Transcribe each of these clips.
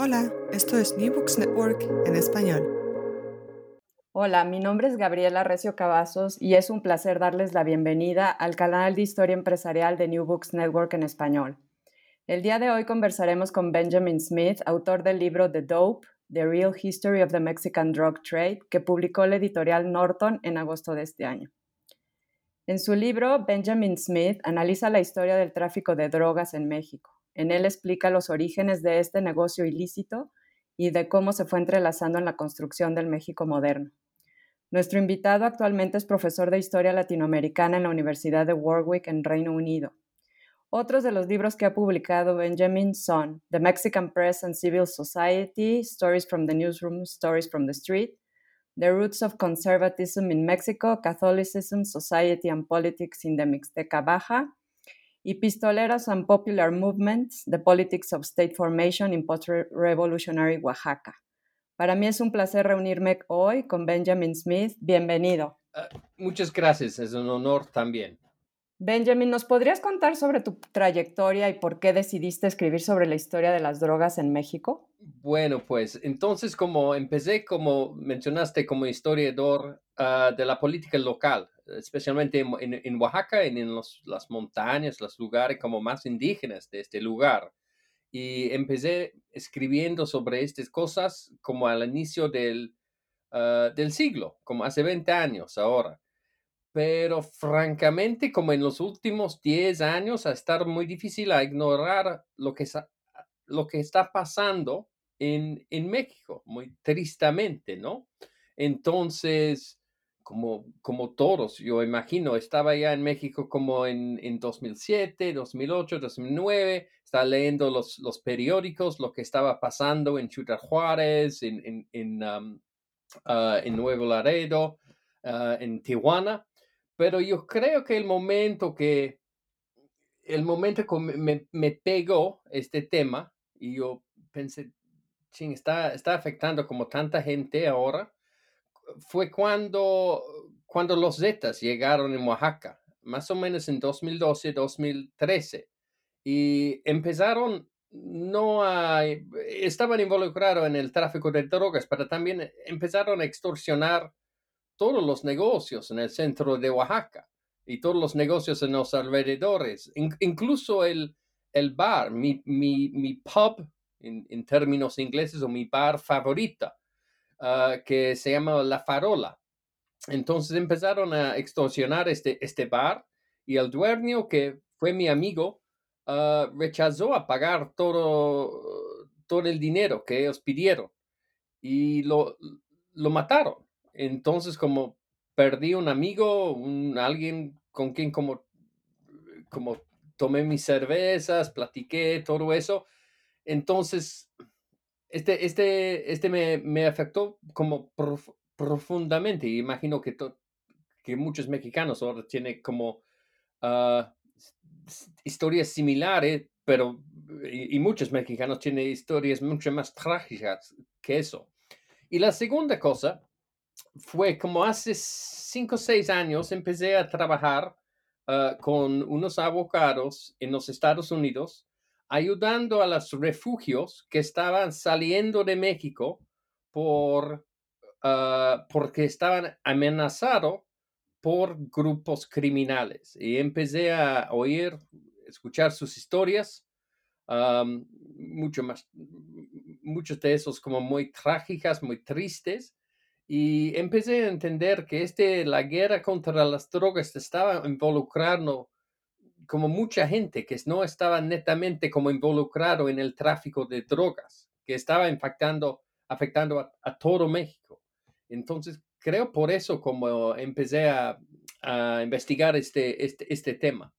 Hola, esto es New Books Network en español. Hola, mi nombre es Gabriela Recio Cavazos y es un placer darles la bienvenida al canal de historia empresarial de New Books Network en español. El día de hoy conversaremos con Benjamin Smith, autor del libro The Dope, The Real History of the Mexican Drug Trade, que publicó la editorial Norton en agosto de este año. En su libro, Benjamin Smith analiza la historia del tráfico de drogas en México. En él explica los orígenes de este negocio ilícito y de cómo se fue entrelazando en la construcción del México moderno. Nuestro invitado actualmente es profesor de Historia Latinoamericana en la Universidad de Warwick en Reino Unido. Otros de los libros que ha publicado Benjamin son The Mexican Press and Civil Society, Stories from the Newsroom, Stories from the Street, The Roots of Conservatism in Mexico, Catholicism, Society and Politics in the Mixteca Baja, y Pistoleras and Popular Movements, The Politics of State Formation in Post-Revolutionary Oaxaca. Para mí es un placer reunirme hoy con Benjamin Smith. Bienvenido. Uh, muchas gracias, es un honor también. Benjamin, ¿nos podrías contar sobre tu trayectoria y por qué decidiste escribir sobre la historia de las drogas en México? Bueno, pues entonces como empecé, como mencionaste, como historiador uh, de la política local, especialmente en, Oaxaca, en, en las montañas, los lugares como más indígenas de este lugar. Y empecé escribiendo sobre estas cosas como al inicio del, uh, del siglo, como hace 20 años ahora pero francamente, como en los últimos 10 años, ha estado muy difícil a ignorar lo que, lo que está pasando en, en México, muy tristemente, ¿no? Entonces, como, como todos, yo imagino, estaba ya en México como en, en 2007, 2008, 2009, estaba leyendo los, los periódicos, lo que estaba pasando en Ciudad en, en, en, um, ah, en Nuevo Laredo, ah, en Tijuana, pero yo creo que el momento que, el momento que me, me pegó este tema y yo pensé, ching, está, está afectando como tanta gente ahora, fue cuando, cuando los Zetas llegaron en Oaxaca, más o menos en 2012, 2013, y empezaron no a, estaban involucrados en el tráfico de drogas, pero también empezaron a extorsionar todos los negocios en el centro de Oaxaca y todos los negocios en los alrededores, incluso el, el bar, mi, mi, mi pub en, términos ingleses o mi bar favorita, ah, que se llama La Farola. Entonces empezaron a extorsionar este, este bar y el dueño, que fue mi amigo, ah, rechazó a pagar todo, todo el dinero que ellos pidieron y lo, lo mataron. Entonces, como perdí un amigo, un, alguien con quien como, como tomé mis cervezas, platiqué, todo eso. Entonces, este, este, este me, me afectó como profundamente. Imagino que, que muchos mexicanos ahora tienen como ah, historias similares, pero y, y, muchos mexicanos tienen historias mucho más trágicas que eso. Y la segunda cosa fue como hace cinco o seis años empecé a trabajar ah, con unos abogados en los Estados Unidos ayudando a los refugios que estaban saliendo de México por, ah, porque estaban amenazados por grupos criminales. Y empecé a oír, escuchar sus historias, mucho más, muchos de esos como muy trágicas, muy tristes y empecé a entender que este, la guerra contra las drogas estaba involucrando como mucha gente que no estaba netamente como involucrado en el tráfico de drogas, que estaba impactando, afectando a, todo México. Entonces, creo por eso como empecé a, a investigar este, este, este tema.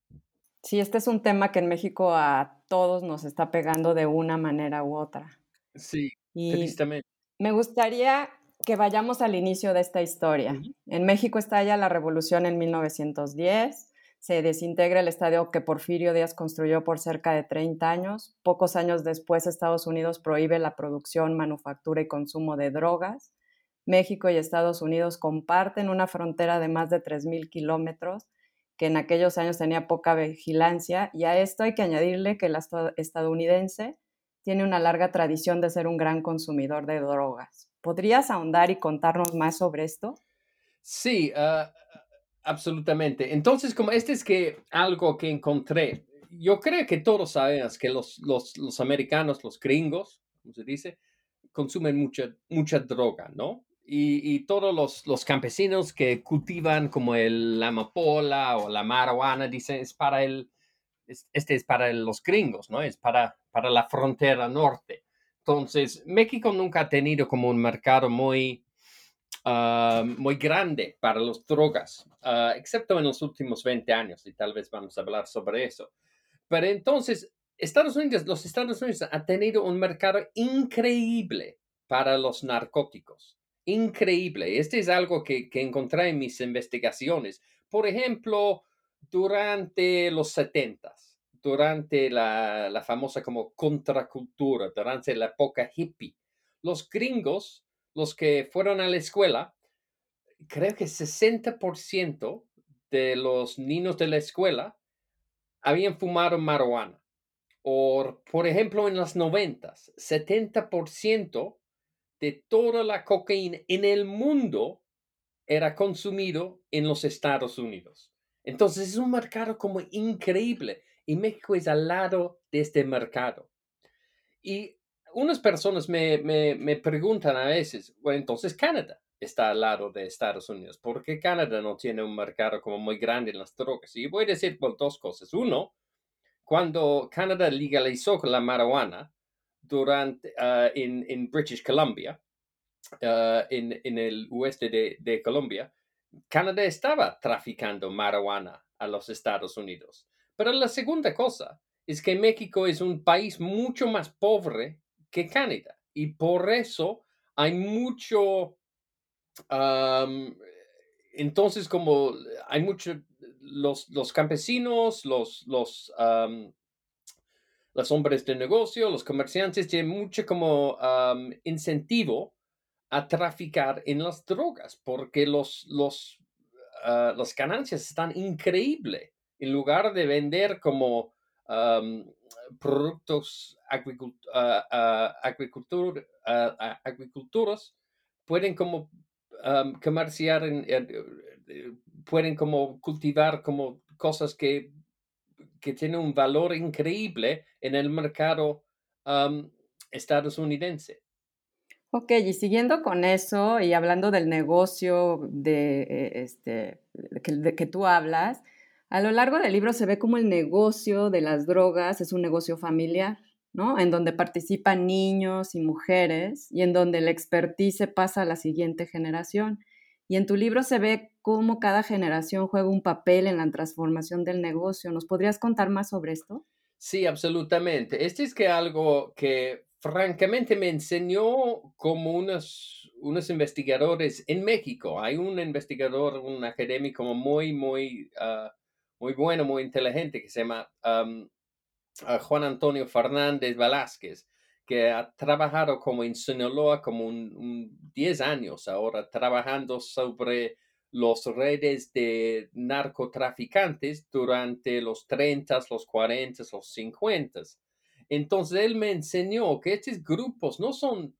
Sí, este es un tema que en México a todos nos está pegando de una manera u otra. Sí, tristemente. Me gustaría que vayamos al inicio de esta historia. En México estalla la revolución en 1910, se desintegra el estadio que Porfirio Díaz construyó por cerca de 30 años. Pocos años después, Estados Unidos prohíbe la producción, manufactura y consumo de drogas. México y Estados Unidos comparten una frontera de más de 3.000 kilómetros que en aquellos años tenía poca vigilancia y a esto hay que añadirle que el estadounidense tiene una larga tradición de ser un gran consumidor de drogas. ¿Podrías ahondar y contarnos más sobre esto? Sí, ah, absolutamente. Entonces, como este es que algo que encontré, yo creo que todos sabemos que los, los, los americanos, los gringos, como se dice, consumen mucha, mucha droga, ¿no? Y, todos los, los, campesinos que cultivan como el, la amapola o la marihuana, dicen, es para el, este es para los gringos, ¿no? Es para, para la frontera norte. Entonces, México nunca ha tenido como un mercado muy, ah, muy grande para las drogas, ah, excepto en los últimos 20 años, y tal vez vamos a hablar sobre eso. Pero entonces, Estados Unidos, los Estados Unidos han tenido un mercado increíble para los narcóticos. Increíble. Este es algo que, que encontré en mis investigaciones. Por ejemplo, durante los 70, durante la, la, famosa como contracultura, durante la época hippie, los gringos, los que fueron a la escuela, creo que 60% de los niños de la escuela habían fumado marihuana. O, por ejemplo, en los 90, 70% de toda la cocaína en el mundo era consumido en los Estados Unidos. Entonces es un mercado como increíble y México es al lado de este mercado. Y unas personas me, me, me preguntan a veces, bueno, entonces Canadá está al lado de Estados Unidos. ¿Por qué Canadá no tiene un mercado como muy grande en las drogas? Y voy a decir dos cosas. Uno, cuando Canadá legalizó la marihuana durante, uh, en, en, British Columbia, uh, en, en, el oeste de, de Colombia, Canadá estaba traficando marihuana a los Estados Unidos. Pero la segunda cosa es que México es un país mucho más pobre que Canadá y por eso hay mucho, entonces como hay mucho, los, campesinos, los, los, hombres de negocio, los comerciantes tienen mucho como incentivo a traficar en las drogas porque los, los, uh, las ganancias están increíbles. En lugar de vender como productos agricultura, agriculturas, pueden como comerciar, pueden como cultivar como cosas que, que tienen un valor increíble en el mercado estadounidense. Ok, y siguiendo con eso y hablando del negocio de, eh, este, que, que tú hablas, a lo largo del libro se ve como el negocio de las drogas es un negocio familiar, ¿no? En donde participan niños y mujeres y en donde la expertise pasa a la siguiente generación. Y en tu libro se ve cómo cada generación juega un papel en la transformación del negocio. ¿Nos podrías contar más sobre esto? Sí, absolutamente. Este es que algo que francamente me enseñó como unos, unos investigadores en México. Hay un investigador, un académico muy, muy, ah, muy bueno, muy inteligente que se llama Juan Antonio Fernández Velázquez, que ha trabajado como en Sinaloa como un, 10 años ahora, trabajando sobre las redes de narcotraficantes durante los 30, los 40, los 50 entonces él me enseñó que estos grupos no son,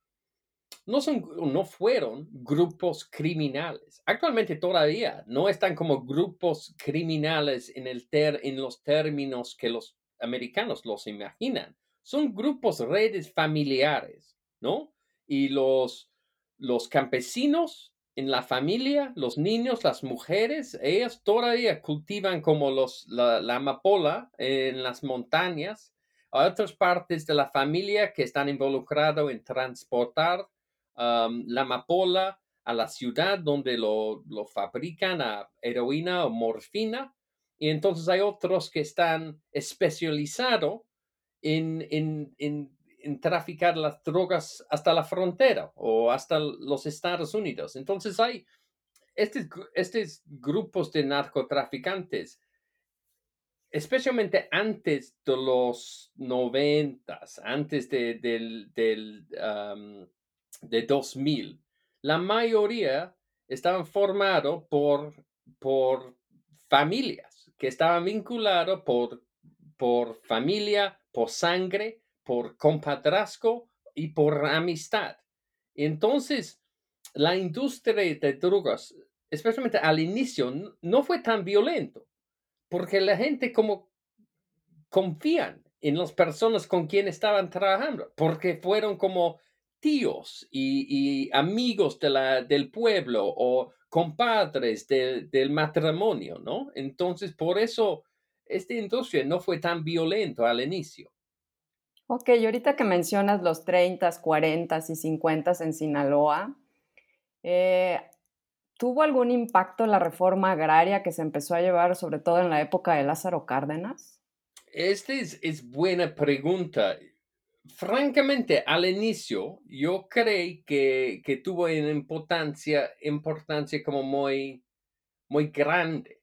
no son, no fueron grupos criminales. Actualmente todavía no están como grupos criminales en, el en los términos que los americanos los imaginan. Son grupos, redes familiares, ¿no? Y los, los campesinos en la familia, los niños, las mujeres, ellas todavía cultivan como los, la, la amapola en las montañas otras partes de la familia que están involucrados en transportar la amapola a la ciudad donde lo, fabrican a heroína o morfina. Y entonces hay otros que están especializados en, en, traficar las drogas hasta la frontera o hasta los Estados Unidos. Entonces hay estos grupos de narcotraficantes especialmente antes de los noventas, antes de, del, del de 2000, la mayoría estaban formados por, por familias que estaban vinculados por, por familia, por sangre, por compadrazgo y por amistad. Entonces, la industria de drogas, especialmente al inicio, no fue tan violento, porque la gente como confían en las personas con quien estaban trabajando, porque fueron como tíos y, amigos de la, del pueblo o compadres del matrimonio, ¿no? Entonces, por eso esta industria no fue tan violento al inicio. Ok, y ahorita que mencionas los 30, 40 y 50 en Sinaloa, eh, ¿tuvo algún impacto la reforma agraria que se empezó a llevar, sobre todo en la época de Lázaro Cárdenas? Esta es, buena pregunta. Francamente, al inicio, yo creí que, tuvo una importancia, como muy, grande.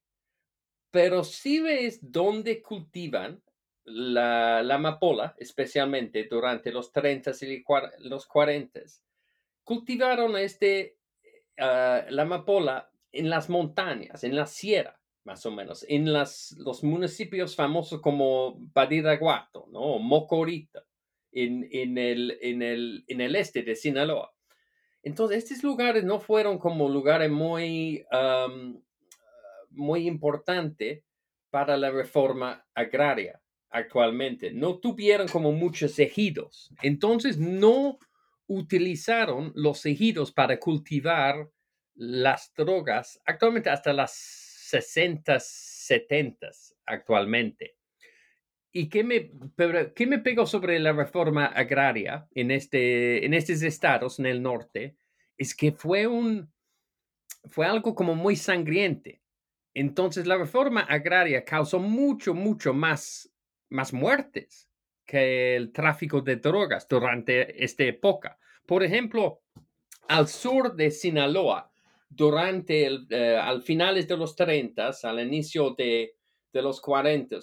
Pero si ves dónde cultivan la, la amapola, especialmente durante los 30 y los 40, cultivaron este, ah, la amapola en las montañas, en la sierra, más o menos, en las, los municipios famosos como Badiraguato, ¿no? Mocorita, en, el, en, el, en el este de Sinaloa. Entonces, estos lugares no fueron como lugares muy, muy importantes para la reforma agraria actualmente. No tuvieron como muchos ejidos. Entonces no utilizaron los ejidos para cultivar las drogas actualmente hasta las 60, 70 actualmente. ¿Y qué me, qué me pegó sobre la reforma agraria en, este, en estos estados en el norte? Es que fue, un, fue algo como muy sangriente. Entonces la reforma agraria causó mucho, mucho más más muertes que el tráfico de drogas durante esta época. Por ejemplo, al sur de Sinaloa, durante el, eh, al finales de los 30, al inicio de, los 40,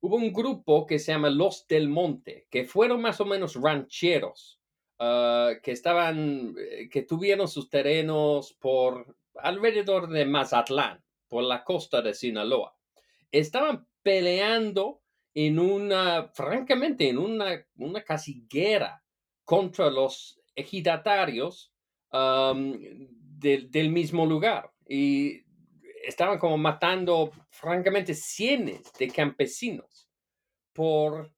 hubo un grupo que se llama Los del Monte, que fueron más o menos rancheros, ah, que estaban, eh, que tuvieron sus terrenos por alrededor de Mazatlán, por la costa de Sinaloa. Estaban peleando en una, francamente, en una, una casi guerra contra los ejidatarios del mismo lugar. Y estaban como matando, francamente, cientos de campesinos por,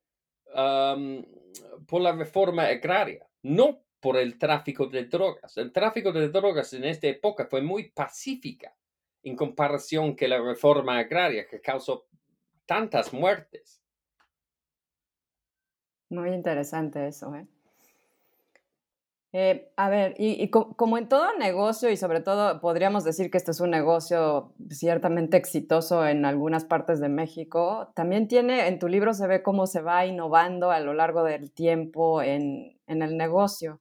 por la reforma agraria, no por el tráfico de drogas. El tráfico de drogas en esta época fue muy pacífica en comparación que la reforma agraria que causó tantas muertes. Muy interesante eso, ¿eh? Eh a ver, y, como en todo negocio, y sobre todo podríamos decir que este es un negocio ciertamente exitoso en algunas partes de México, también tiene, en tu libro se ve cómo se va innovando a lo largo del tiempo en, el negocio.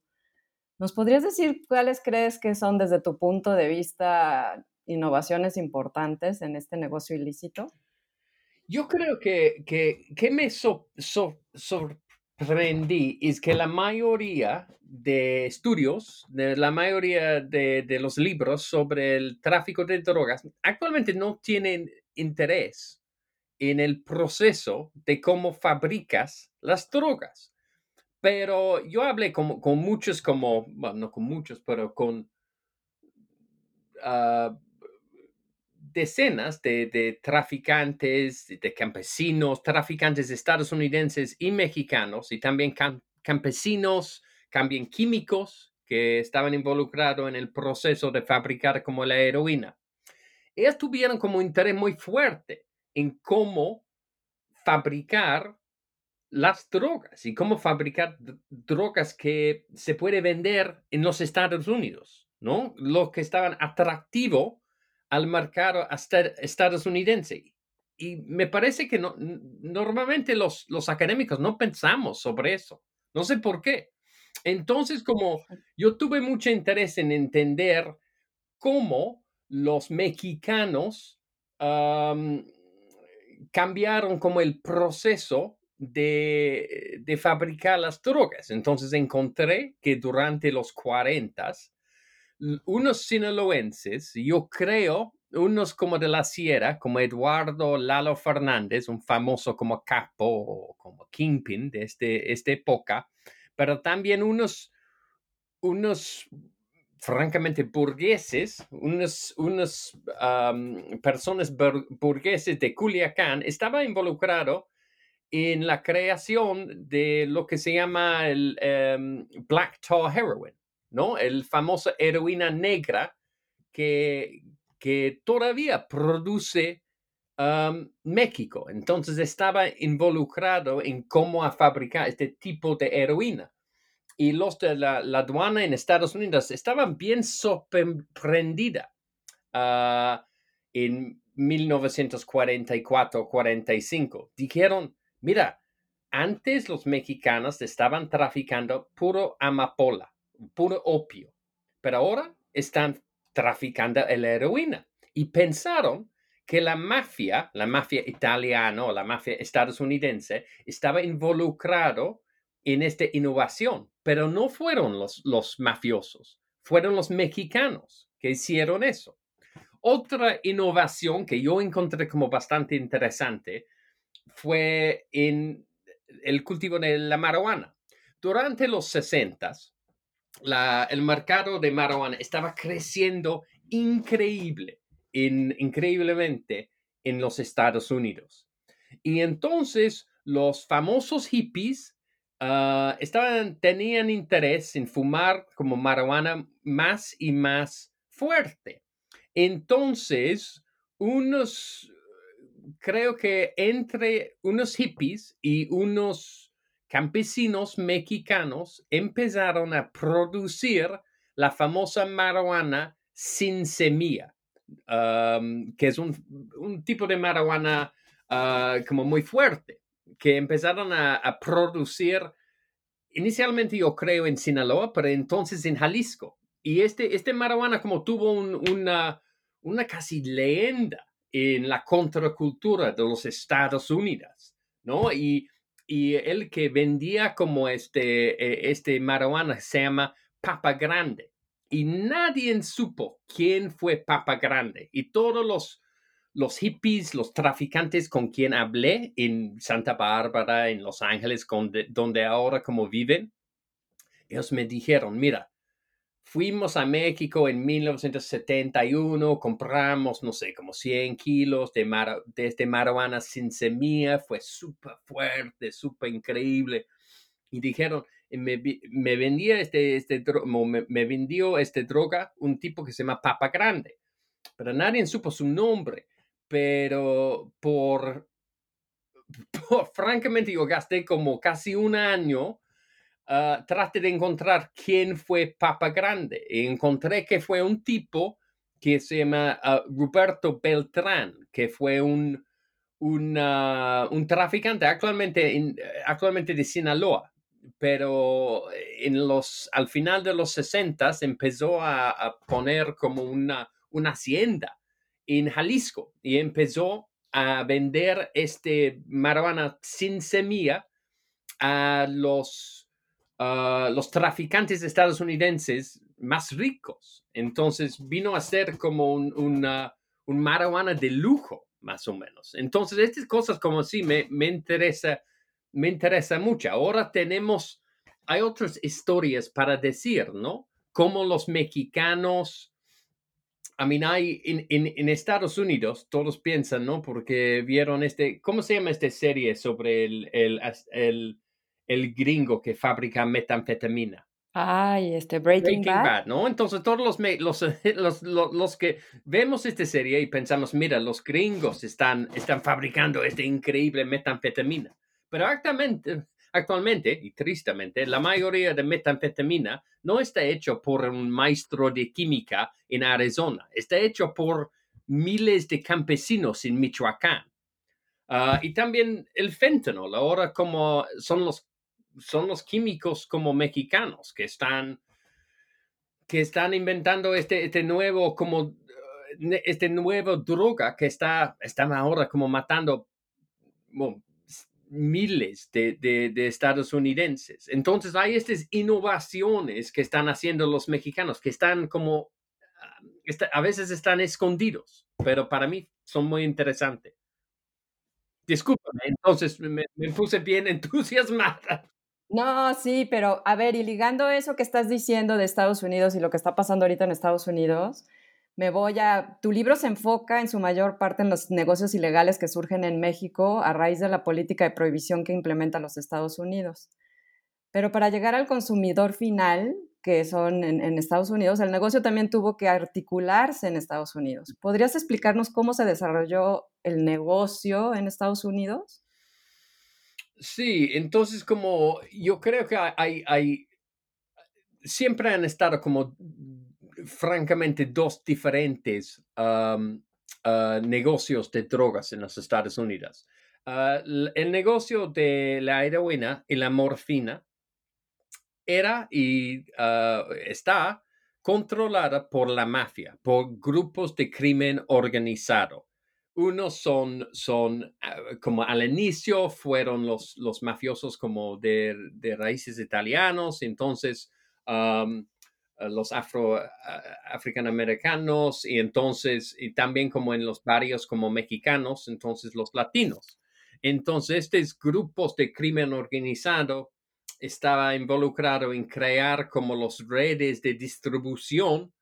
¿Nos podrías decir cuáles crees que son desde tu punto de vista innovaciones importantes en este negocio ilícito? Yo creo que, que, que me so, aprendí es que la mayoría de estudios, la mayoría de, los libros sobre el tráfico de drogas, actualmente no tienen interés en el proceso de cómo fabricas las drogas. Pero yo hablé con, muchos, como, bueno, no con muchos, pero con uh, decenas de, traficantes, de campesinos, traficantes estadounidenses y mexicanos, y también campesinos, también químicos que estaban involucrados en el proceso de fabricar como la heroína. Ellos tuvieron como interés muy fuerte en cómo fabricar las drogas y cómo fabricar drogas que se puede vender en los Estados Unidos, ¿no? Lo que estaban atractivo al mercado estadounidense. Y me parece que no, normalmente los, los académicos no pensamos sobre eso. No sé por qué. Entonces, como yo tuve mucho interés en entender cómo los mexicanos cambiaron como el proceso de, de, fabricar las drogas. Entonces encontré que durante los 40 unos sinaloenses, yo creo unos como de la sierra, como Eduardo Lalo Fernández, un famoso como capo o como kingpin de este, esta época, pero también unos, unos francamente burgueses, unos, unos personas burgueses de Culiacán, estaba involucrado en la creación de lo que se llama el em, Black Tar Heroin, ¿no? El famoso heroína negra que, que todavía produce México. Entonces estaba involucrado en cómo fabricar este tipo de heroína. Y los de la, aduana en Estados Unidos estaban bien sorprendida ah, en 1944-45. Dijeron, mira, antes los mexicanos estaban traficando puro amapola, puro opio, pero ahora están traficando la heroína. Y pensaron que la mafia, la mafia italiana o la mafia estadounidense, estaba involucrado en esta innovación, pero no fueron los, los mafiosos, fueron los mexicanos que hicieron eso. Otra innovación que yo encontré como bastante interesante fue en el cultivo de la marihuana. Durante los 60, el mercado de marihuana estaba creciendo increíble, increíblemente en los Estados Unidos. Y entonces los famosos hippies ah, tenían interés en fumar como marihuana más y más fuerte. Entonces, unos, creo que entre unos hippies y unos campesinos mexicanos empezaron a producir la famosa marihuana sin semilla, que es un, tipo de marihuana ah, como muy fuerte, que empezaron a, producir inicialmente yo creo en Sinaloa, pero entonces en Jalisco. Y este, este marihuana como tuvo una, una casi leyenda en la contracultura de los Estados Unidos, ¿no? Y y el que vendía como este, eh, este marihuana se llama Papa Grande. Y nadie supo quién fue Papa Grande. Y todos los, los hippies, los traficantes con quien hablé en Santa Bárbara, en Los Ángeles, donde ahora como viven, ellos me dijeron, mira, Fuimos a México en 1971, compramos, no sé, como 100 kilos de, de este marihuana sin semilla, fue súper fuerte, súper increíble. Y dijeron, me, me vendía este, este, me, me, vendió este droga un tipo que se llama Papa Grande, pero nadie supo su nombre. Pero por, por francamente, yo gasté como casi un año Ah, trate de encontrar quién fue Papa Grande. Y encontré que fue un tipo que se llama uh, Roberto Beltrán, que fue un, un traficante actualmente, actualmente de Sinaloa, pero en los, al final de los 60 empezó a, poner como una, una hacienda en Jalisco y empezó a vender este marihuana sin semilla a los los traficantes estadounidenses más ricos. Entonces vino a ser como un, una, un marihuana de lujo, más o menos. Entonces, estas cosas como sí me, me interesa, me interesa mucho. Ahora tenemos, hay otras historias para decir, ¿no? Como los mexicanos, a mí hay en, en, Estados Unidos, todos piensan, ¿no? Porque vieron este, ¿cómo se llama esta serie sobre el, el, el el gringo que fabrica metanfetamina. Ay, este Breaking, Bad. ¿no? Entonces todos los, los, los, los, que vemos esta serie y pensamos, mira, los gringos están, están fabricando esta increíble metanfetamina. Pero actualmente, actualmente, y tristemente, la mayoría de metanfetamina no está hecho por un maestro de química en Arizona, está hecho por miles de campesinos en Michoacán. Ah, y también el fentanyl, ahora como son los son los químicos como mexicanos que están, que están inventando este, este nuevo, como, eh, este nuevo droga que está, están ahora como matando miles de, de, estadounidenses. Entonces hay estas innovaciones que están haciendo los mexicanos, que están como, ah, a veces están escondidos, pero para mí son muy interesantes. Discúlpame, entonces me, puse bien entusiasmada. No, sí, pero a ver, y ligando eso que estás diciendo de Estados Unidos y lo que está pasando ahorita en Estados Unidos, me voy a... Tu libro se enfoca en su mayor parte en los negocios ilegales que surgen en México a raíz de la política de prohibición que implementa los Estados Unidos. Pero para llegar al consumidor final, que son en, Estados Unidos, el negocio también tuvo que articularse en Estados Unidos. ¿Podrías explicarnos cómo se desarrolló el negocio en Estados Unidos? Sí, entonces como yo creo que hay, hay siempre han estado como francamente dos diferentes ah, negocios de drogas en los Estados Unidos. Ah, el negocio de la heroína y la morfina era y ah, está controlada por la mafia, por grupos de crimen organizado. Unos son, son ah, como al inicio fueron los, los mafiosos como de, raíces italianos, entonces los afro, africanamericanos y entonces, y también como en los barrios como mexicanos, entonces los latinos. Entonces, estos grupos de crimen organizado estaba involucrado en crear como los redes de distribución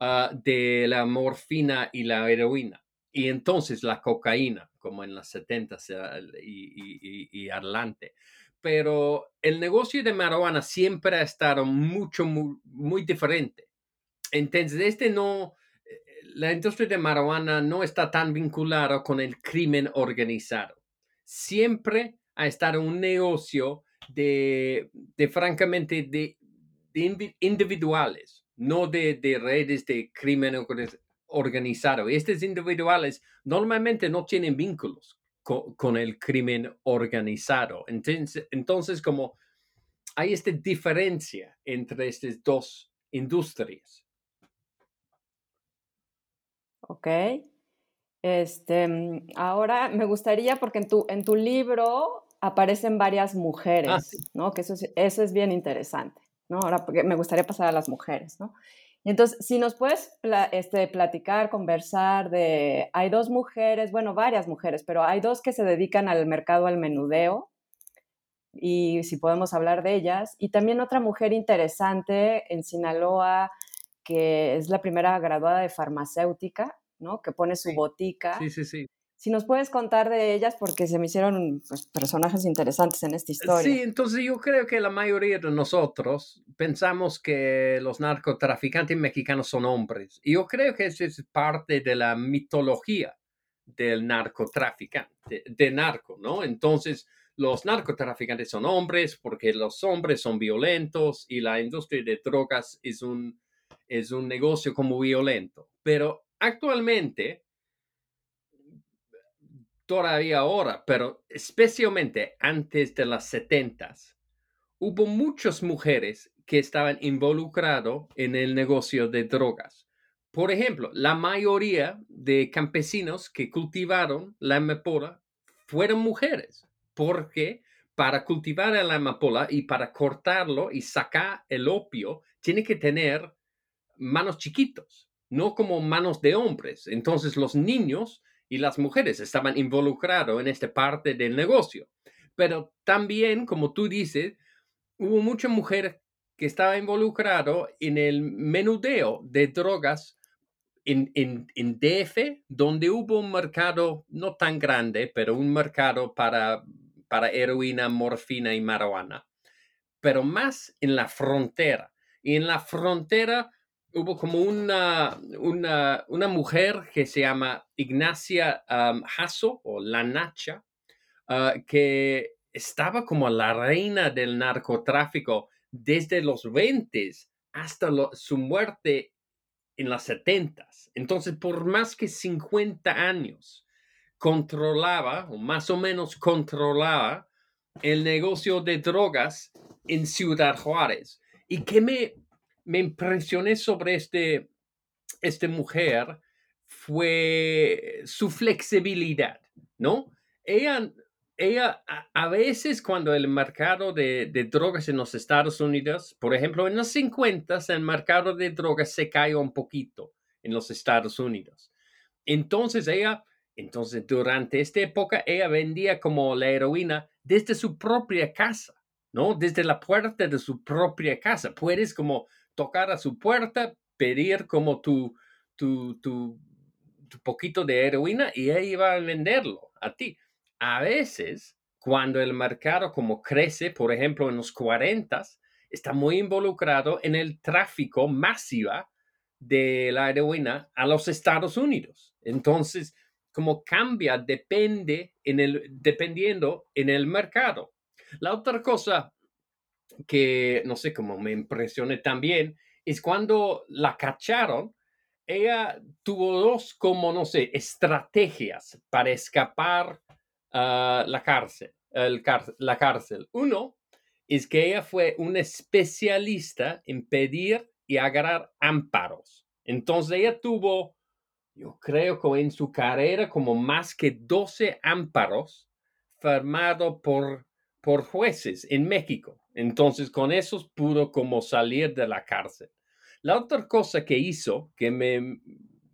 ah, de la morfina y la heroína. Y entonces la cocaína, como en las 70 y, y, adelante. Pero el negocio de marihuana siempre ha estado mucho, muy, muy diferente. Entonces, este no, eh, la industria de marihuana no está tan vinculada con el crimen organizado. Siempre ha estado un negocio de, francamente, de, individuales, no de, redes de crimen organizado. Estos individuales normalmente no tienen vínculos con, el crimen organizado. Entonces, entonces, como hay esta diferencia entre estas dos industrias. Ok. Este, mm, ahora me gustaría, porque en tu, en tu libro aparecen varias ah, mujeres, ¿no? Que eso es, eso es bien interesante, ¿no? Ahora porque me gustaría pasar a las mujeres, ¿no? Y entonces, si nos puedes este, platicar, conversar de, hay dos mujeres, bueno, varias mujeres, pero hay dos que se dedican al mercado al menudeo, y si podemos hablar de ellas, y también otra mujer interesante en Sinaloa, que es la primera graduada de farmacéutica, ¿no? Que pone su botica. Sí, sí, sí. Si nos puedes contar de ellas, porque se me hicieron pues, personajes interesantes en esta historia. Sí, entonces yo creo que la mayoría de nosotros pensamos que los narcotraficantes mexicanos son hombres. Y yo creo que eso es parte de la mitología del narcotraficante, de, narco, ¿no? Entonces, los narcotraficantes son hombres porque los hombres son violentos y la industria de drogas es un, es un negocio como violento. Pero actualmente todavía ahora, pero especialmente antes de las 70 hubo muchas mujeres que estaban involucradas en el negocio de drogas. Por ejemplo, la mayoría de campesinos que cultivaron la amapola fueron mujeres, porque para cultivar la amapola y para cortarlo y sacar el opio, tiene que tener manos chiquitos, no como manos de hombres. Entonces los niños y las mujeres estaban involucrados en esta parte del negocio. Pero también, como tú dices, hubo mucha mujer que estaba involucrado en el menudeo de drogas en, en, en, DF, donde hubo un mercado no tan grande, pero un mercado para, para heroína, morfina y marihuana, pero más en la frontera. Y en la frontera hubo como una, una, mujer que se llama Ignacia um, o La Nacha, ah, que estaba como la reina del narcotráfico desde los 20 hasta su muerte en las 70. Entonces, por más que 50 años, controlaba, o más o menos controlaba, el negocio de drogas en Ciudad Juárez. Y que me, me impresioné sobre este, esta mujer fue su flexibilidad, ¿no? Ella, ella a, veces cuando el mercado de, drogas en los Estados Unidos, por ejemplo, en los 50, el mercado de drogas se cayó un poquito en los Estados Unidos. Entonces ella, entonces durante esta época, ella vendía como la heroína desde su propia casa, ¿no? Desde la puerta de su propia casa. Puedes como tocar a su puerta, pedir como tu, tu, tu, poquito de heroína y ella iba a venderlo a ti. A veces, cuando el mercado como crece, por ejemplo, en los 40, está muy involucrado en el tráfico masiva de la heroína a los Estados Unidos. Entonces, como cambia depende en el, dependiendo en el mercado. La otra cosa que, no sé, cómo me impresioné también, es cuando la cacharon, ella tuvo dos, como, no sé, estrategias para escapar a la cárcel, el la cárcel. Uno es que ella fue una especialista en pedir y agarrar amparos. Entonces ella tuvo, yo creo que en su carrera, como más que 12 amparos firmados por, por jueces en México. Entonces con esos pudo como salir de la cárcel. La otra cosa que hizo, que me,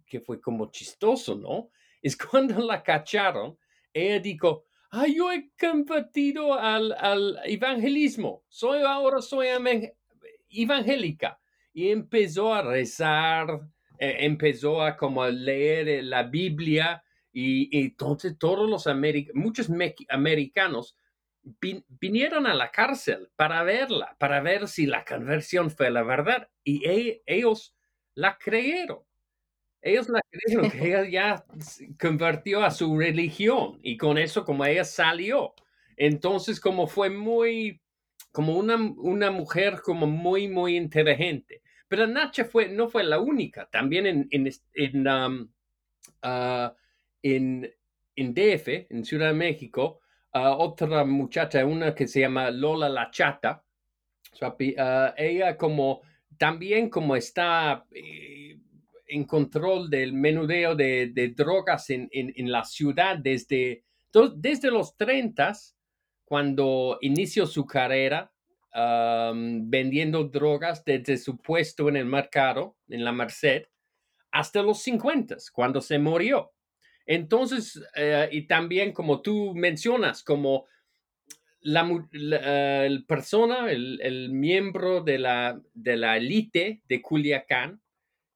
que fue como chistoso, ¿no? Es cuando la cacharon, ella dijo, ah, yo he convertido al, al evangelismo, soy ahora, soy evangélica y empezó a rezar, eh, empezó a como leer la Biblia y, entonces todos los muchos americanos vinieron a la cárcel para verla, para ver si la conversión fue la verdad y ellos la creyeron. Ellos la creyeron que ella ya convirtió a su religión y con eso como ella salió. Entonces como fue muy como una, una mujer como muy, muy inteligente. Pero Nacha fue, no fue la única. También en, en, en, um, ah, en, en, DF, en Ciudad de México, otra muchacha, una que se llama Lola La Chata, ah, ella como también como está eh, en control del menudeo de, drogas en, en, la ciudad desde, desde los 30 cuando inició su carrera vendiendo drogas desde su puesto en el mercado, en la Merced, hasta los 50, cuando se murió. Entonces, eh, y también como tú mencionas, como la, persona, el, el, miembro de la, de la élite de Culiacán,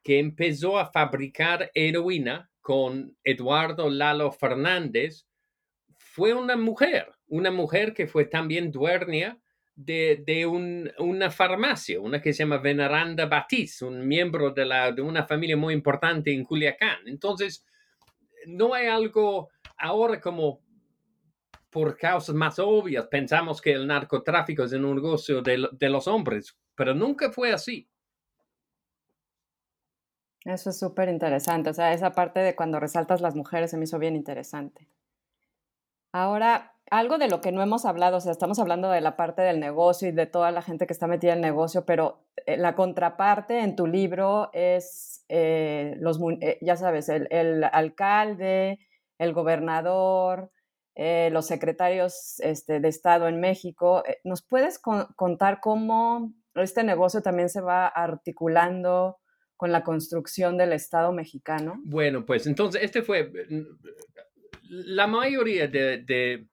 que empezó a fabricar heroína con Eduardo Lalo Fernández, fue una mujer, una mujer que fue también dueña de, de un, una farmacia, una que se llama Veneranda Batiz, un miembro de, la, de una familia muy importante en Culiacán. Entonces, no hay algo ahora como por causas más obvias, pensamos que el narcotráfico es un negocio de, de los hombres, pero nunca fue así. Eso es súper interesante. O sea, esa parte de cuando resaltas las mujeres se me hizo bien interesante. Ahora, algo de lo que no hemos hablado, o sea, estamos hablando de la parte del negocio y de toda la gente que está metida en el negocio, pero eh, la contraparte en tu libro es, eh, los, eh, ya sabes, el, alcalde, el gobernador, los secretarios este, de Estado en México. ¿Nos puedes contar cómo este negocio también se va articulando con la construcción del Estado mexicano? Bueno, pues entonces este fue la mayoría de,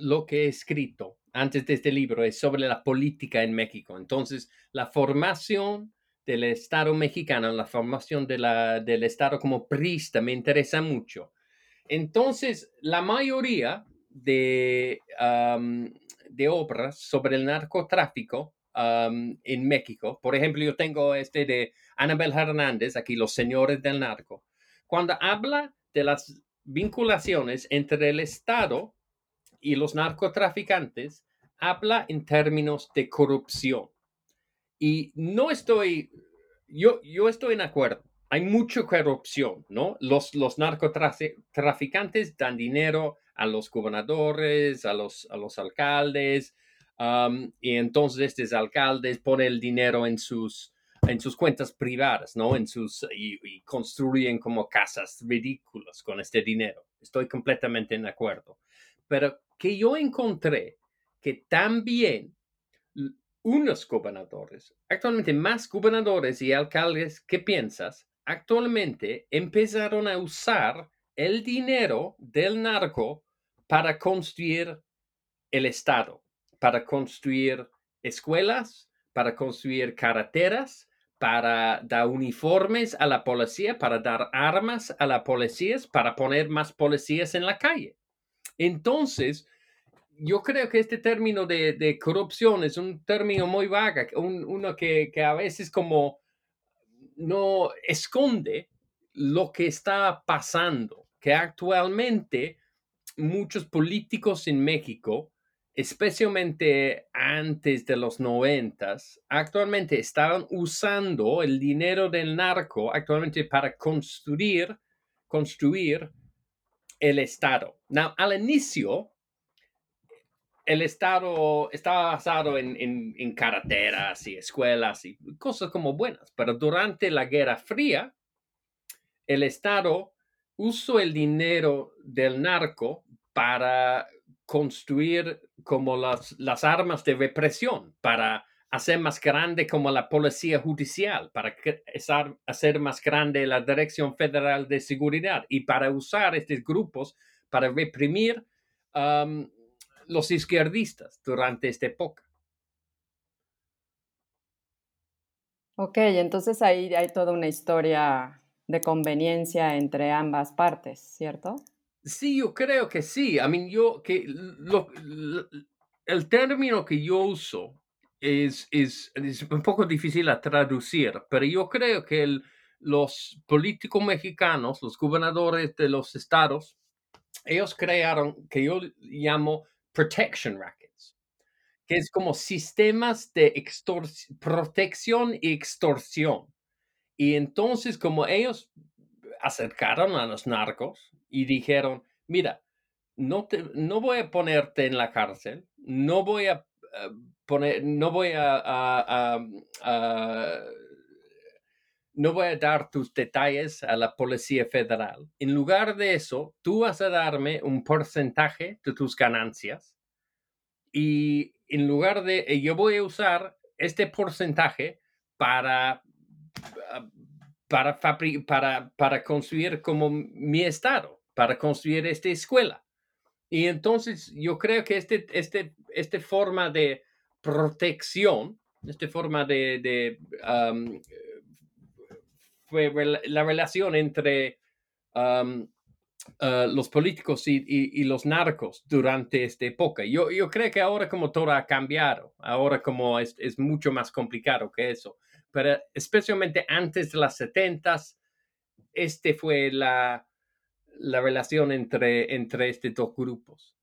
lo que he escrito antes de este libro es sobre la política en México. Entonces, la formación del Estado mexicano, la formación del Estado como prista me interesa mucho. Entonces, la mayoría de obras sobre el narcotráfico en México, por ejemplo, yo tengo este de Anabel Hernández, aquí Los Señores del Narco, cuando habla de las vinculaciones entre el Estado y los narcotraficantes, habla en términos de corrupción. Y no estoy, yo, yo estoy en acuerdo. Hay mucha corrupción, ¿no? Los, los narcotraficantes dan dinero a los gobernadores, a los, a los alcaldes, um, y entonces estos alcaldes ponen el dinero en sus, en sus cuentas privadas, ¿no? En sus, y, construyen como casas ridículas con este dinero. Estoy completamente en acuerdo. Pero que yo encontré que también unos gobernadores, actualmente más gobernadores y alcaldes que piensas, actualmente empezaron a usar el dinero del narco para construir el Estado, para construir escuelas, para construir carreteras, para dar uniformes a la policía, para dar armas a la policía, para poner más policías en la calle. Entonces, yo creo que este término de, corrupción es un término muy vaga, uno que, que, a veces como no esconde lo que está pasando, que actualmente muchos políticos en México especialmente antes de los noventas, actualmente estaban usando el dinero del narco actualmente para construir, construir el Estado. Now, al inicio, el Estado estaba basado en, en, carreteras y escuelas y cosas como buenas, pero durante la Guerra Fría, el Estado usó el dinero del narco para construir como las, las armas de represión, para hacer más grande como la policía judicial, para hacer más grande la Dirección Federal de Seguridad y para usar estos grupos para reprimir um, los izquierdistas durante esta época. Ok, entonces ahí hay toda una historia de conveniencia entre ambas partes, ¿cierto? Sí, yo creo que sí. I mean, yo, que lo, el término que yo uso es, es, es, un poco difícil a traducir, pero yo creo que los políticos mexicanos, los gobernadores de los estados, ellos crearon, que yo llamo protection rackets, que es como sistemas de protección y extorsión. Y entonces, como ellos acercaron a los narcos, y dijeron, mira, no, te, no voy a ponerte en la cárcel, no voy a eh, poner, no voy a, no voy a dar tus detalles a la Policía Federal. En lugar de eso, tú vas a darme un porcentaje de tus ganancias y en lugar de, yo voy a usar este porcentaje para, para, para, para construir como mi estado para construir esta escuela. Y entonces yo creo que este, este, esta forma de protección, esta forma de, fue la relación entre uh, los políticos y, los narcos durante esta época. Yo, yo creo que ahora como todo ha cambiado, ahora como es, es mucho más complicado que eso, pero especialmente antes de las setentas, este fue la, la relación entre, entre estos dos grupos.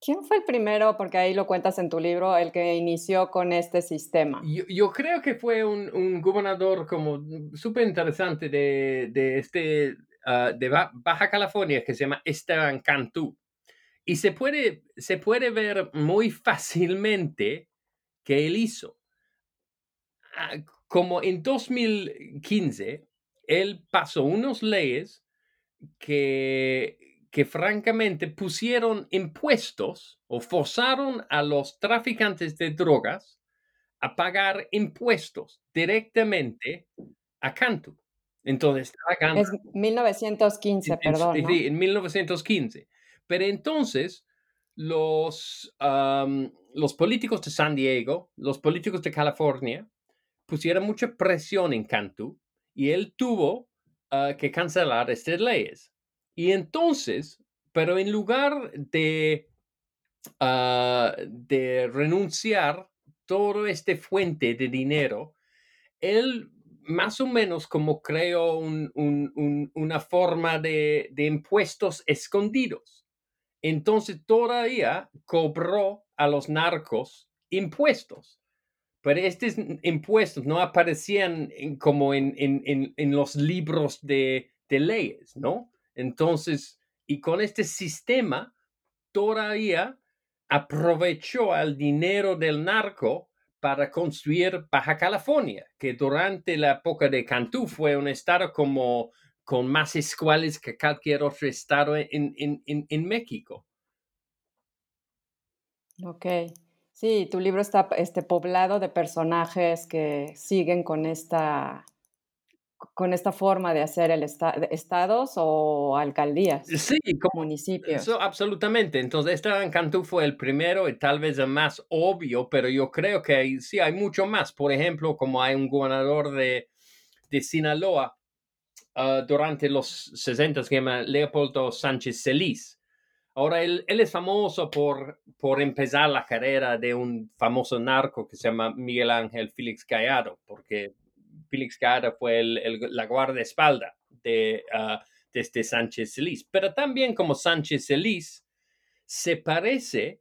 ¿Quién fue el primero, porque ahí lo cuentas en tu libro, el que inició con este sistema? Yo, creo que fue un, gobernador como súper interesante de, de, este, ah, de Baja California que se llama Esteban Cantú. Y se puede, se puede ver muy fácilmente que él hizo. Ah, como en 2015, él pasó unas leyes que, que francamente pusieron impuestos o forzaron a los traficantes de drogas a pagar impuestos directamente a Cantu. Entonces, es 1915, perdón. Sí, en 1915. Pero entonces, los, los políticos de San Diego, los políticos de California, pusieron mucha presión en Cantu y él tuvo Ah, que cancelar estas leyes. Y entonces, pero en lugar de, uh, de renunciar todo este fuente de dinero, él más o menos como creó una forma de, de impuestos escondidos. Entonces todavía cobró a los narcos impuestos pero estos impuestos no aparecían como en, los libros de, leyes, ¿no? Entonces, y con este sistema, todavía aprovechó el dinero del narco para construir Baja California, que durante la época de Cantú fue un estado como con más escuelas que cualquier otro estado en, México. Ok. Sí, tu libro está este, poblado de personajes que siguen con esta con esta forma de hacer el estados o alcaldías. Sí, como municipios. Eso, absolutamente. Entonces, Esteban Cantú fue el primero y tal vez el más obvio, pero yo creo que sí hay mucho más. Por ejemplo, como hay un gobernador de, de Sinaloa ah, durante los 60 que se llama Leopoldo Sánchez Celis. Ahora, él, él, es famoso por, por empezar la carrera de un famoso narco que se llama Miguel Ángel Félix Gallardo, porque Félix Gallardo fue el, la guardaespaldas de, uh, de este Sánchez Celis. Pero también como Sánchez Celis, se parece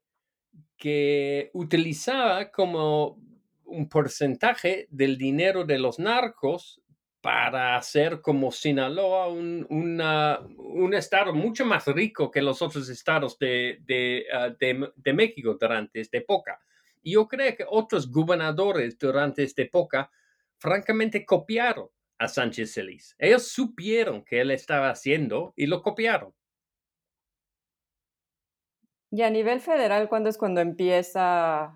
que utilizaba como un porcentaje del dinero de los narcos para hacer como Sinaloa un, un estado mucho más rico que los otros estados de, de, uh, de, de México durante esta época. Yo creo que otros gobernadores durante esta época francamente copiaron a Sánchez Celis. Ellos supieron que él estaba haciendo y lo copiaron. Y a nivel federal, ¿cuándo es cuando empieza,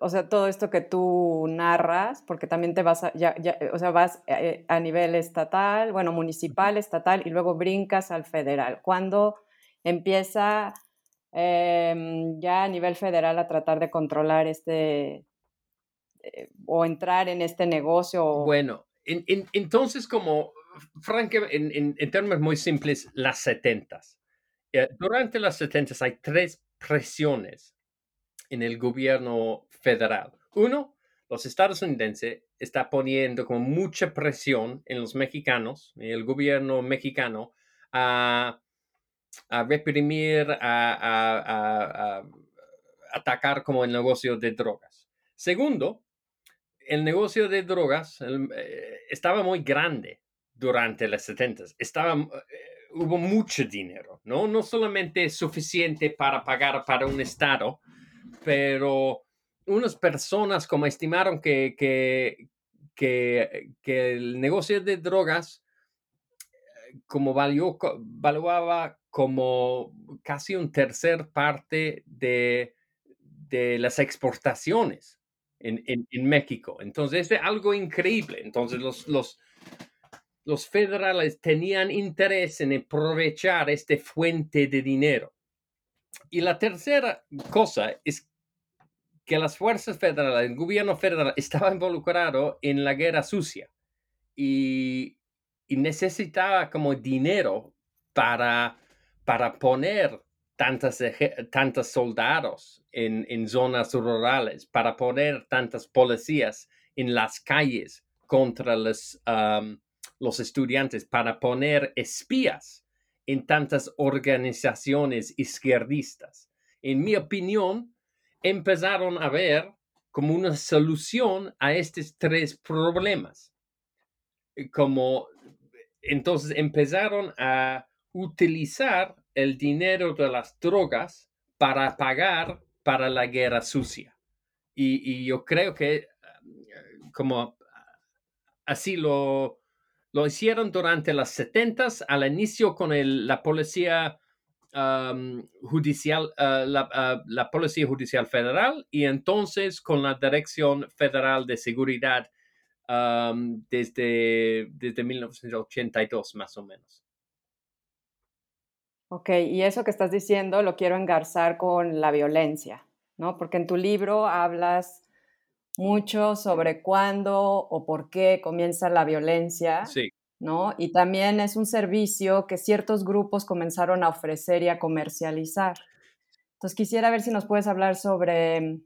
o sea, todo esto que tú narras? Porque también te vas, a, ya, ya, o sea, vas eh, a nivel estatal, bueno, municipal, estatal, y luego brincas al federal. ¿Cuándo empieza em, ya a nivel federal a tratar de controlar este, eh, o entrar en este negocio? Bueno, entonces como, francamente, en, términos muy simples, las setentas. Eh, durante las setentas hay tres presiones en el gobierno federal. Uno, los estadounidenses está poniendo como mucha presión en los mexicanos, en el gobierno mexicano, a, reprimir, a, atacar como el negocio de drogas. Segundo, el negocio de drogas eh, estaba muy grande durante los 70. Estaba, eh, hubo mucho dinero, ¿no? No solamente suficiente para pagar para un Estado, pero unas personas como estimaron que, que, que, el negocio de drogas eh, como valió, valuaba como casi un tercer parte de, de las exportaciones en, México. Entonces, es algo increíble. Entonces, los, los, los federales tenían interés en aprovechar este fuente de dinero. Y la tercera cosa es que las fuerzas federales, el gobierno federal estaba involucrado en la guerra sucia y, y necesitaba como dinero para, para poner tantos soldados en, en, zonas rurales, para poner tantas policías en las calles contra los, los estudiantes, para poner espías en tantas organizaciones izquierdistas. En mi opinión, empezaron a ver como una solución a estos tres problemas. Como entonces empezaron a utilizar el dinero de las drogas para pagar para la guerra sucia. Y, yo creo que como así lo, lo hicieron durante las 70 al inicio con la policía judicial, ah, ah, la, policía judicial federal y entonces con la Dirección Federal de Seguridad desde, desde 1982 más o menos. Ok, y eso que estás diciendo lo quiero engarzar con la violencia, ¿no? Porque en tu libro hablas mucho sobre cuándo o por qué comienza la violencia. Sí. ¿no? Y también es un servicio que ciertos grupos comenzaron a ofrecer y a comercializar. Entonces quisiera ver si nos puedes hablar sobre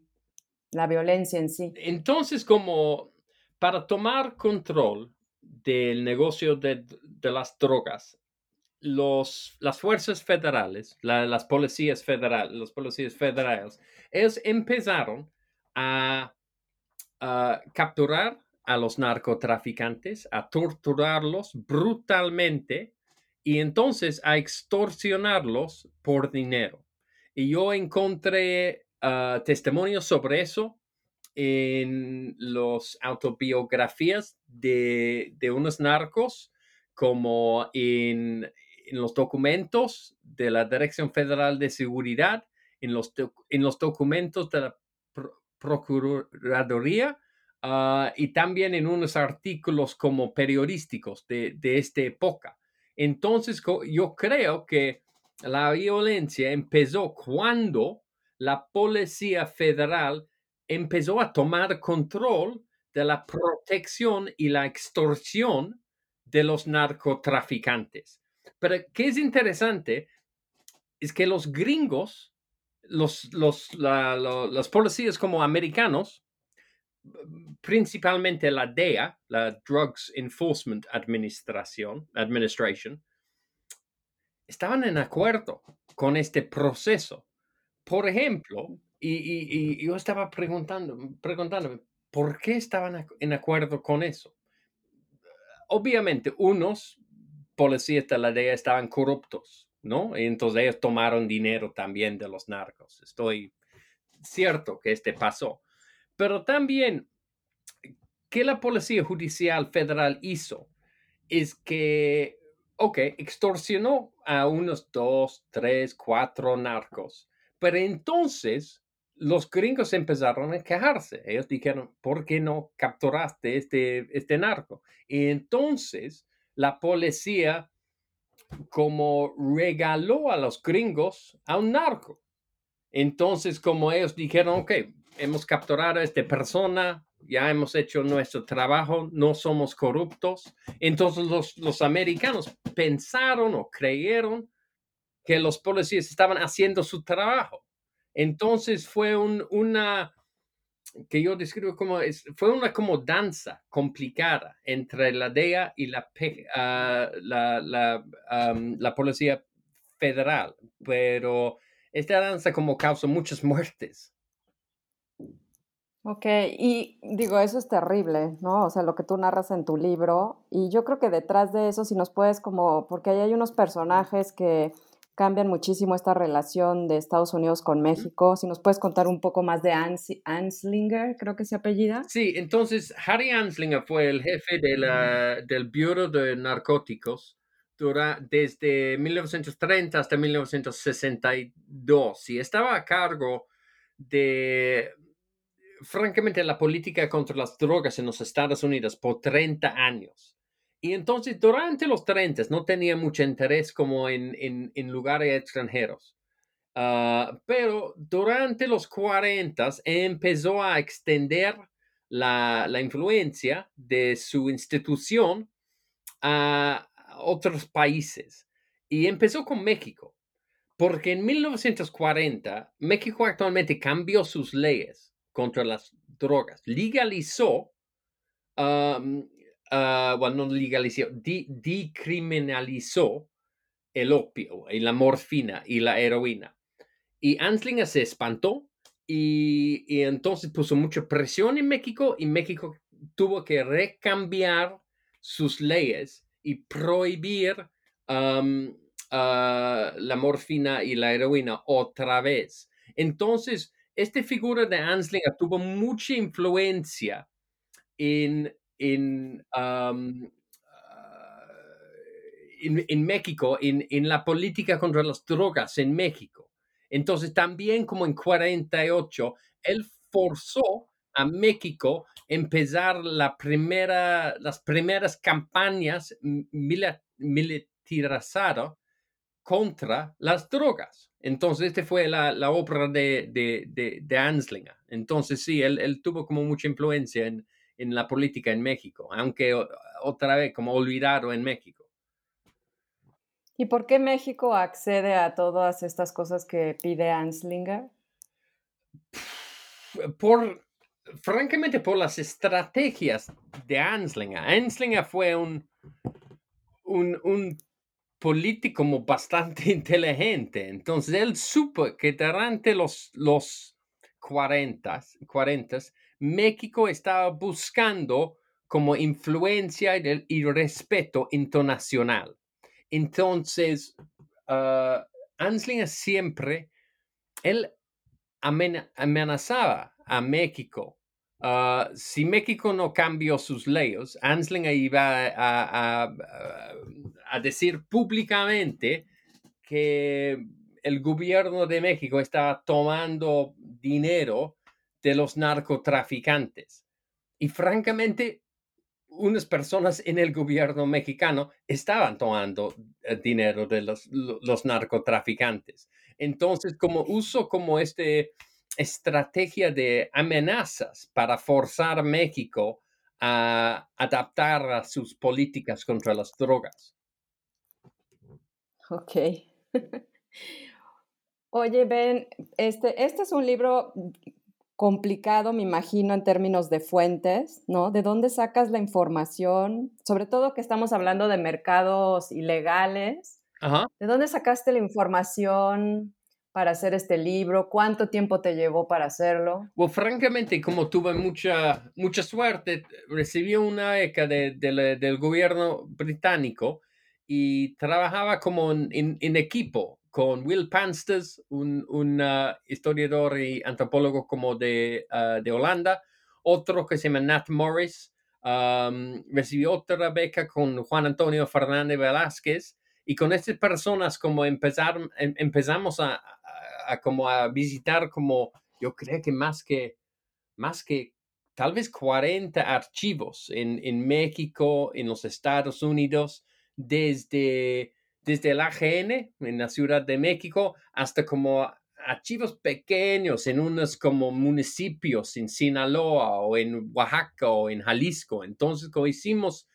la violencia en sí. Entonces, como para tomar control del negocio de, de las drogas, los, las fuerzas federales, las policías federales, los policías federales, ellos empezaron a, capturar a los narcotraficantes, a torturarlos brutalmente y entonces a extorsionarlos por dinero. Y yo encontré ah, testimonios sobre eso en las autobiografías de, de unos narcos, como en, en los documentos de la Dirección Federal de Seguridad, en los, en los documentos de la Procuraduría ah, y también en unos artículos como periodísticos de, de esta época. Entonces, yo creo que la violencia empezó cuando la Policía Federal empezó a tomar control de la protección y la extorsión de los narcotraficantes. Pero qué es interesante es que los gringos, los, los, los policías como americanos, principalmente la DEA, la Drugs Enforcement Administration, Administration estaban en acuerdo con este proceso. Por ejemplo, y, yo estaba preguntando, preguntándome, ¿por qué estaban en acuerdo con eso? Obviamente, unos policías de la DEA estaban corruptos, ¿no? Y entonces ellos tomaron dinero también de los narcos. Estoy cierto que este pasó. Pero también, ¿qué la Policía Judicial Federal hizo? Es que, ok, extorsionó a unos dos, tres, cuatro narcos. Pero entonces los gringos empezaron a quejarse. Ellos dijeron, ¿por qué no capturaste este, este narco? Y entonces la policía como regaló a los gringos a un narco. Entonces, como ellos dijeron, ok, hemos capturado a esta persona, ya hemos hecho nuestro trabajo, no somos corruptos. Entonces los, los americanos pensaron o creyeron que los policías estaban haciendo su trabajo. Entonces fue un, una, que yo describo como, es, fue una como danza complicada entre la DEA y la, uh, la, la, la, Policía Federal, pero esta danza como causó muchas muertes. Ok, y digo, eso es terrible, ¿no? O sea, lo que tú narras en tu libro, y yo creo que detrás de eso, si nos puedes como, porque ahí hay unos personajes que cambian muchísimo esta relación de Estados Unidos con México. Si nos puedes contar un poco más de Anslinger, creo que se apellida. Sí, entonces Harry Anslinger fue el jefe de la, del Bureau de Narcóticos desde 1930 hasta 1962 y estaba a cargo de, francamente, la política contra las drogas en los Estados Unidos por 30 años. Y entonces durante los 30 no tenía mucho interés como en, en, lugares extranjeros. Ah, pero durante los 40 empezó a extender la, la, influencia de su institución a otros países. Y empezó con México, porque en 1940 México actualmente cambió sus leyes contra las drogas, legalizó uh, bueno, no legalizó, decriminalizó el opio y la morfina y la heroína. Y Anslinger se espantó y, entonces puso mucha presión en México y México tuvo que recambiar sus leyes y prohibir uh, la morfina y la heroína otra vez. Entonces, esta figura de Anslinger tuvo mucha influencia en en, ah, en, México, en, en, la política contra las drogas en México. Entonces, también como en 48, él forzó a México empezar la primera, las primeras campañas militarizadas contra las drogas. Entonces, esta fue la, la obra de, de, de, de, Anslinger. Entonces, sí, él, él tuvo como mucha influencia en, en la política en México, aunque otra vez como olvidado en México. ¿Y por qué México accede a todas estas cosas que pide Anslinger? Por, francamente, por las estrategias de Anslinger. Anslinger fue un, un, un político bastante inteligente. Entonces, él supo que durante los, los 40, 40 México estaba buscando como influencia y, respeto internacional. Entonces, uh, Anslinger siempre, él amenazaba a México. Ah, si México no cambió sus leyes, Anslinger iba a, a decir públicamente que el gobierno de México estaba tomando dinero de los narcotraficantes. y francamente, unas personas en el gobierno mexicano estaban tomando eh, dinero de los, narcotraficantes. Entonces, como uso como esta estrategia de amenazas para forzar México a adaptar a sus políticas contra las drogas. Ok. Oye, Ben, este, este es un libro complicado, me imagino, en términos de fuentes, ¿no? ¿De dónde sacas la información? Sobre todo que estamos hablando de mercados ilegales. ¿De dónde sacaste la información para hacer este libro? ¿Cuánto tiempo te llevó para hacerlo? Bueno, francamente, como tuve mucha, mucha suerte, recibí una beca del gobierno británico y trabajaba como en, en equipo con Will Pansters, un, historiador y antropólogo como de, ah, de, Holanda, otro que se llama Nat Morris, recibió otra beca con Juan Antonio Fernández Velázquez, y con estas personas como empezar, em, empezamos a, como a visitar como, yo creo que más que, más que tal vez 40 archivos en, en México, en los Estados Unidos, desde desde el AGN en la Ciudad de México hasta como archivos pequeños en unos como municipios en Sinaloa o en Oaxaca o en Jalisco. Entonces, como hicimos,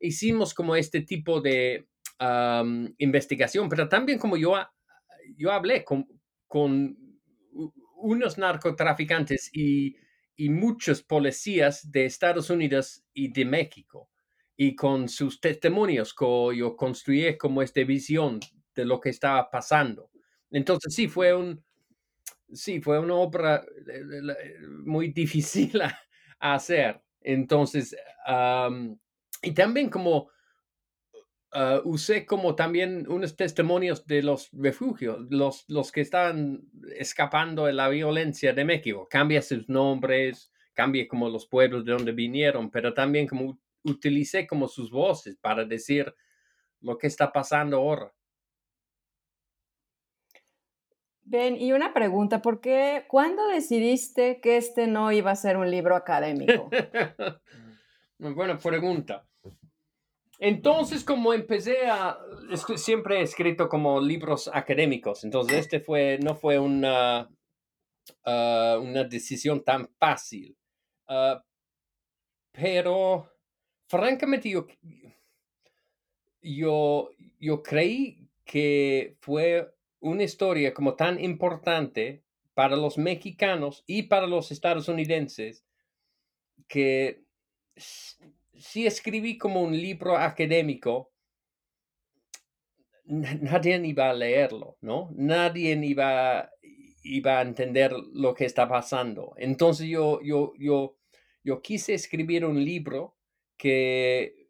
hicimos como este tipo de investigación, pero también como yo, yo hablé con, con unos narcotraficantes y, y muchos policías de Estados Unidos y de México y con sus testimonios que yo construí como esta visión de lo que estaba pasando. Entonces sí, fue un, sí, fue una obra eh, eh, muy difícil a, hacer. Entonces, y también como ah, usé como también unos testimonios de los refugios, los, los que estaban escapando de la violencia de México. Cambia sus nombres, cambia como los pueblos de donde vinieron, pero también como utilicé como sus voces para decir lo que está pasando ahora. Ben, y una pregunta, ¿por qué, cuándo decidiste que este no iba a ser un libro académico? buena pregunta. Entonces, como empecé a, siempre he escrito como libros académicos, entonces este fue, no fue una, ah, una decisión tan fácil. Ah, pero francamente yo, yo, yo creí que fue una historia como tan importante para los mexicanos y para los estadounidenses que si escribí como un libro académico, nadie iba a leerlo, ¿no? Nadie iba, iba a entender lo que está pasando. Entonces yo, yo, yo, yo quise escribir un libro que,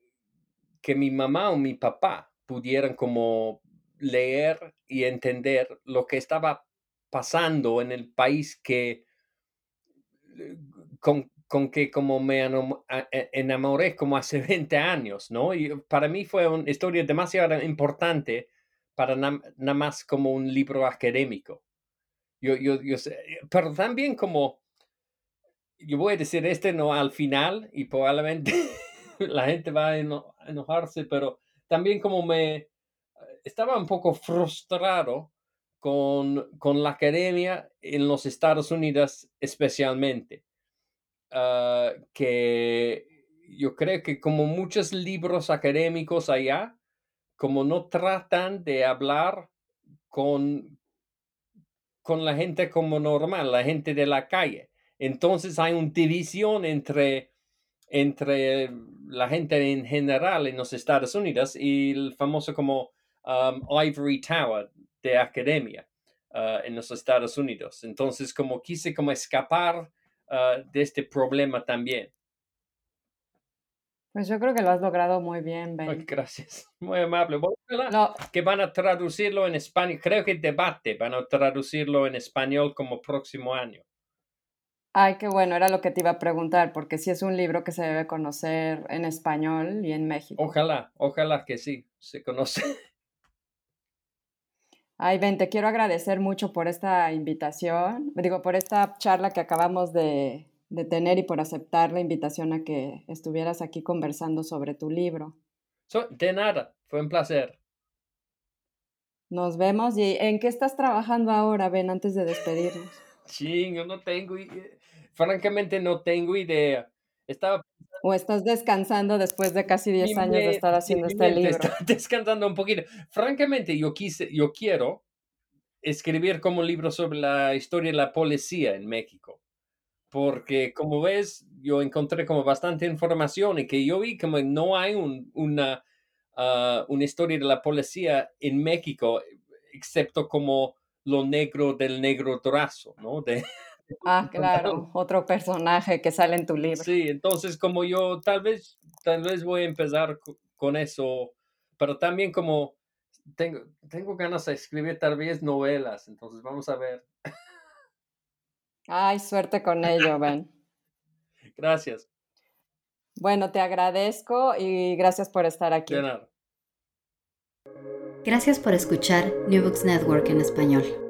que mi mamá o mi papá pudieran como leer y entender lo que estaba pasando en el país que eh, con, con que como me e, enamoré como hace 20 años, ¿no? Y para mí fue una historia demasiado importante para nada más como un libro académico. Yo, yo, yo pero también como, yo voy a decir este no al final y probablemente la gente va a enojarse, pero también como me estaba un poco frustrado con, con la academia en los Estados Unidos especialmente, ah, que yo creo que como muchos libros académicos allá, como no tratan de hablar con, con la gente como normal, la gente de la calle. Entonces hay una división entre entre la gente en general en los Estados Unidos y el famoso como um, Ivory Tower de academia uh, en los Estados Unidos. Entonces, como quise como escapar uh, de este problema también. Pues yo creo que lo has logrado muy bien, Ben. gracias, muy amable. no. Que van a traducirlo en español. Creo que debate van a traducirlo en español como próximo año. Ay, qué bueno, era lo que te iba a preguntar, porque sí es un libro que se debe conocer en español y en México. Ojalá, ojalá que sí, se conoce. Ay, Ben, te quiero agradecer mucho por esta invitación, digo, por esta charla que acabamos de, de tener y por aceptar la invitación a que estuvieras aquí conversando sobre tu libro. de nada, fue un placer. Nos vemos. ¿Y en qué estás trabajando ahora, Ben, antes de despedirnos? yo no tengo, francamente no tengo idea. Estaba... ¿O estás descansando después de casi 10 años de estar haciendo este libro? descansando un poquito. Francamente, yo, quise, yo quiero escribir como libro sobre la historia de la policía en México. Porque como ves, yo encontré como bastante información y que yo vi como no hay una, ah, una historia de la policía en México, excepto como lo negro del negro trazo, ¿no? De, ah, claro, otro personaje que sale en tu libro. Sí, entonces como yo tal vez, tal vez voy a empezar con eso, pero también como tengo, tengo ganas de escribir tal vez novelas, entonces vamos a ver. Ay, suerte con ello, Ben. Gracias. Bueno, te agradezco y gracias por estar aquí. De nada. Gracias por escuchar New Books Network en español.